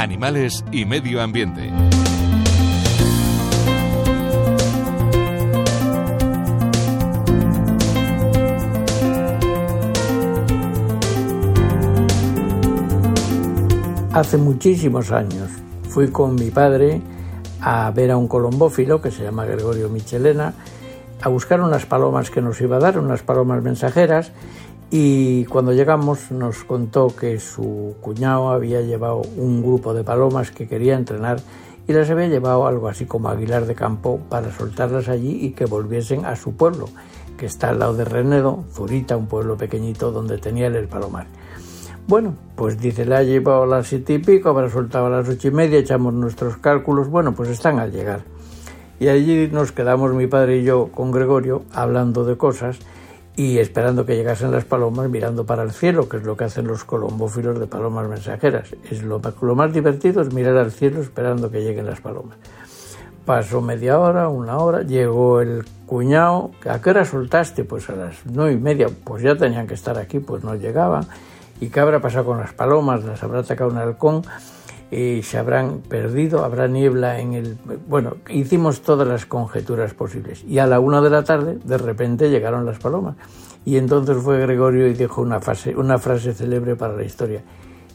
animales y medio ambiente. Hace muchísimos años fui con mi padre a ver a un colombófilo que se llama Gregorio Michelena, a buscar unas palomas que nos iba a dar, unas palomas mensajeras, y cuando llegamos nos contó que su cuñado había llevado un grupo de palomas que quería entrenar y las había llevado algo así como Aguilar de Campo para soltarlas allí y que volviesen a su pueblo, que está al lado de Renedo, Zurita, un pueblo pequeñito donde tenía el palomar. Bueno, pues dice, le ha llevado a las siete y pico, habrá soltado a las ocho y media, echamos nuestros cálculos, bueno, pues están al llegar. Y allí nos quedamos mi padre y yo con Gregorio hablando de cosas y esperando que llegasen las palomas mirando para el cielo, que es lo que hacen los colombófilos de palomas mensajeras. Es lo, lo más divertido es mirar al cielo esperando que lleguen las palomas. Pasó media hora, una hora, llegó el cuñado. ¿A qué hora soltaste? Pues a las nueve y media. Pues ya tenían que estar aquí, pues no llegaban. ¿Y qué habrá pasado con las palomas? ¿Las habrá atacado un halcón? Y se habrán perdido, habrá niebla en el... Bueno, hicimos todas las conjeturas posibles. Y a la una de la tarde, de repente, llegaron las palomas. Y entonces fue Gregorio y dijo una, frase, una frase célebre para la historia.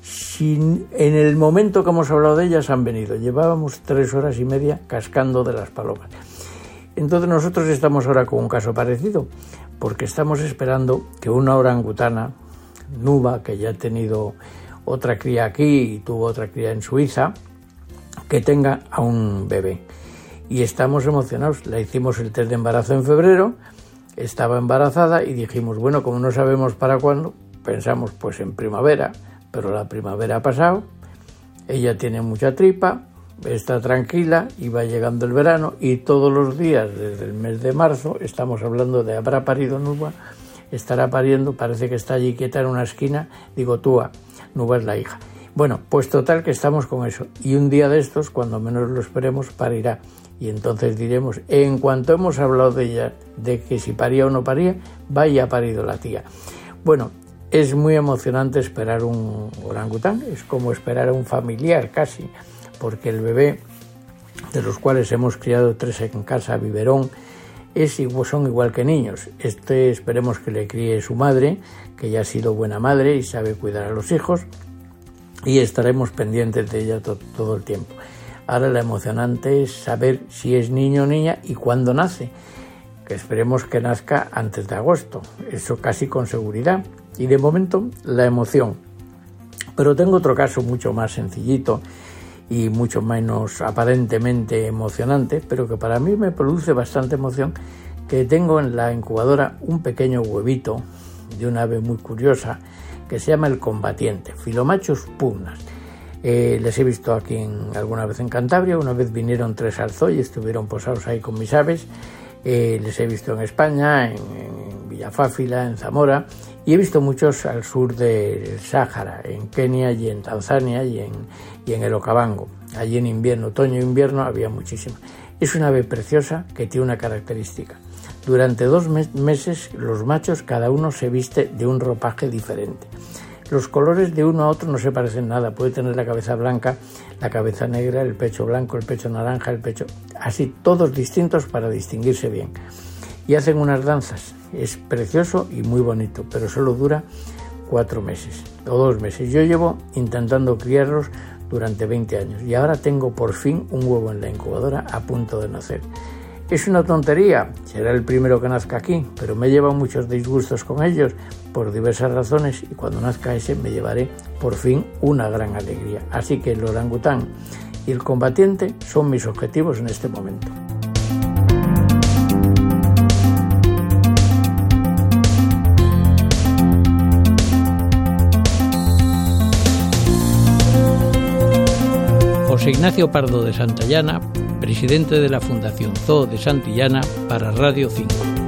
Sin, en el momento que hemos hablado de ellas han venido. Llevábamos tres horas y media cascando de las palomas. Entonces nosotros estamos ahora con un caso parecido, porque estamos esperando que una orangutana, Nuba, que ya ha tenido otra cría aquí y tuvo otra cría en Suiza, que tenga a un bebé. Y estamos emocionados. Le hicimos el test de embarazo en febrero, estaba embarazada y dijimos, bueno, como no sabemos para cuándo, pensamos pues en primavera, pero la primavera ha pasado, ella tiene mucha tripa, está tranquila y va llegando el verano y todos los días desde el mes de marzo estamos hablando de habrá parido Nuba, estará pariendo, parece que está allí quieta en una esquina, digo, túa, Nuba la hija. Bueno, pues total que estamos con eso. Y un día de estos, cuando menos lo esperemos, parirá. Y entonces diremos, en cuanto hemos hablado de ella, de que si paría o no paría, vaya parido la tía. Bueno, es muy emocionante esperar un orangután, es como esperar a un familiar casi, porque el bebé, de los cuales hemos criado tres en casa, biberón, son igual que niños. Este esperemos que le críe su madre, que ya ha sido buena madre y sabe cuidar a los hijos, y estaremos pendientes de ella todo el tiempo. Ahora la emocionante es saber si es niño o niña y cuándo nace, que esperemos que nazca antes de agosto, eso casi con seguridad. Y de momento la emoción. Pero tengo otro caso mucho más sencillito y mucho menos aparentemente emocionante, pero que para mí me produce bastante emoción, que tengo en la incubadora un pequeño huevito de un ave muy curiosa que se llama el combatiente, Filomachus pugnas. Eh, les he visto aquí en, alguna vez en Cantabria, una vez vinieron tres y estuvieron posados ahí con mis aves, eh, les he visto en España, en, en Villafáfila, en Zamora, y he visto muchos al sur del Sáhara, en Kenia y en Tanzania y en, y en el Okavango. Allí en invierno, otoño e invierno había muchísima. Es una ave preciosa que tiene una característica. Durante dos meses los machos cada uno se viste de un ropaje diferente. Los colores de uno a otro no se parecen nada. Puede tener la cabeza blanca, la cabeza negra, el pecho blanco, el pecho naranja, el pecho... Así, todos distintos para distinguirse bien. Y hacen unas danzas es precioso y muy bonito, pero solo dura cuatro meses o dos meses. Yo llevo intentando criarlos durante 20 años y ahora tengo por fin un huevo en la incubadora a punto de nacer. Es una tontería, será el primero que nazca aquí, pero me lleva muchos disgustos con ellos por diversas razones y cuando nazca ese me llevaré por fin una gran alegría. Así que el orangután y el combatiente son mis objetivos en este momento. Ignacio Pardo de Santillana, presidente de la Fundación Zoo de Santillana para Radio 5.